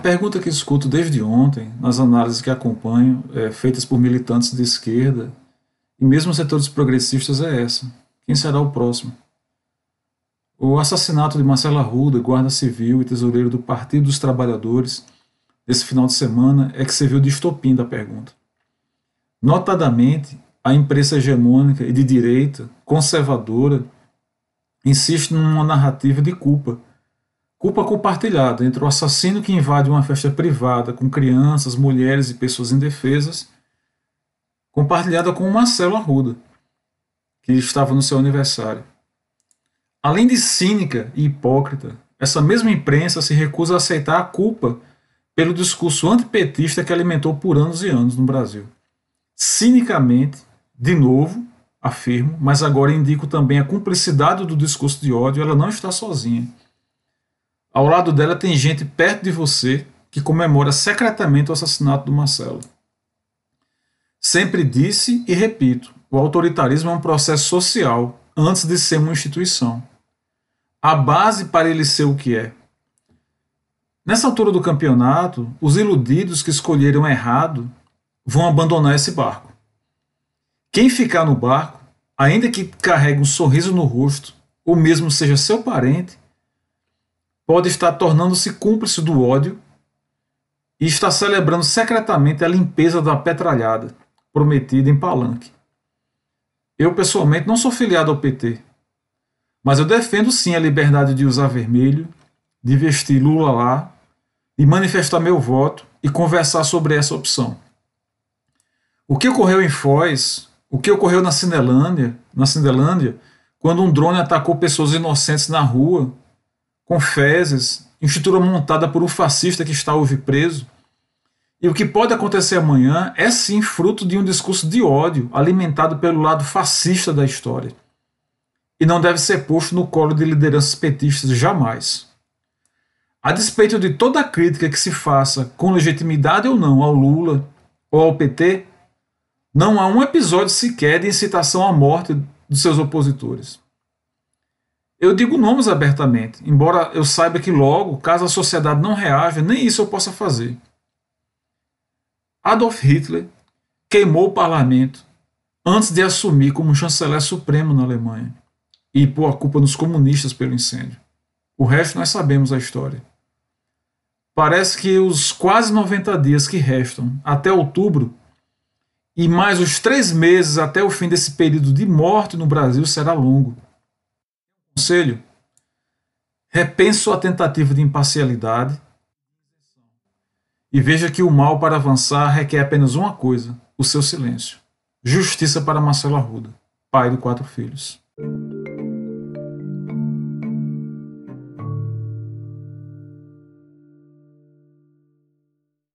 pergunta que escuto desde ontem, nas análises que acompanho, é, feitas por militantes de esquerda e mesmo setores progressistas, é essa: quem será o próximo? O assassinato de Marcelo Arruda, guarda civil e tesoureiro do Partido dos Trabalhadores, esse final de semana, é que serviu de estopim da pergunta. Notadamente, a imprensa hegemônica e de direita, conservadora, insiste numa narrativa de culpa. Culpa compartilhada entre o assassino que invade uma festa privada com crianças, mulheres e pessoas indefesas, compartilhada com Marcelo Arruda, que estava no seu aniversário. Além de cínica e hipócrita, essa mesma imprensa se recusa a aceitar a culpa pelo discurso antipetista que alimentou por anos e anos no Brasil. Cinicamente, de novo, afirmo, mas agora indico também a cumplicidade do discurso de ódio, ela não está sozinha. Ao lado dela tem gente perto de você que comemora secretamente o assassinato do Marcelo. Sempre disse e repito: o autoritarismo é um processo social antes de ser uma instituição a base para ele ser o que é. Nessa altura do campeonato, os iludidos que escolheram errado vão abandonar esse barco. Quem ficar no barco, ainda que carregue um sorriso no rosto, ou mesmo seja seu parente, pode estar tornando-se cúmplice do ódio e está celebrando secretamente a limpeza da petralhada prometida em Palanque. Eu, pessoalmente, não sou filiado ao PT, mas eu defendo sim a liberdade de usar vermelho, de vestir Lula lá, e manifestar meu voto e conversar sobre essa opção. O que ocorreu em Foz, o que ocorreu na Cinelândia, na Cinelândia, quando um drone atacou pessoas inocentes na rua, com fezes, estrutura montada por um fascista que está hoje preso, e o que pode acontecer amanhã é sim fruto de um discurso de ódio alimentado pelo lado fascista da história e não deve ser posto no colo de lideranças petistas jamais. A despeito de toda a crítica que se faça, com legitimidade ou não, ao Lula ou ao PT, não há um episódio sequer de incitação à morte dos seus opositores. Eu digo nomes abertamente, embora eu saiba que logo, caso a sociedade não reaja, nem isso eu possa fazer. Adolf Hitler queimou o parlamento antes de assumir como chanceler supremo na Alemanha e pôr a culpa nos comunistas pelo incêndio. O resto nós sabemos a história. Parece que os quase 90 dias que restam até outubro e mais os três meses até o fim desse período de morte no Brasil será longo. Conselho: repense sua tentativa de imparcialidade e veja que o mal para avançar requer apenas uma coisa: o seu silêncio. Justiça para Marcelo Arruda, pai de quatro filhos.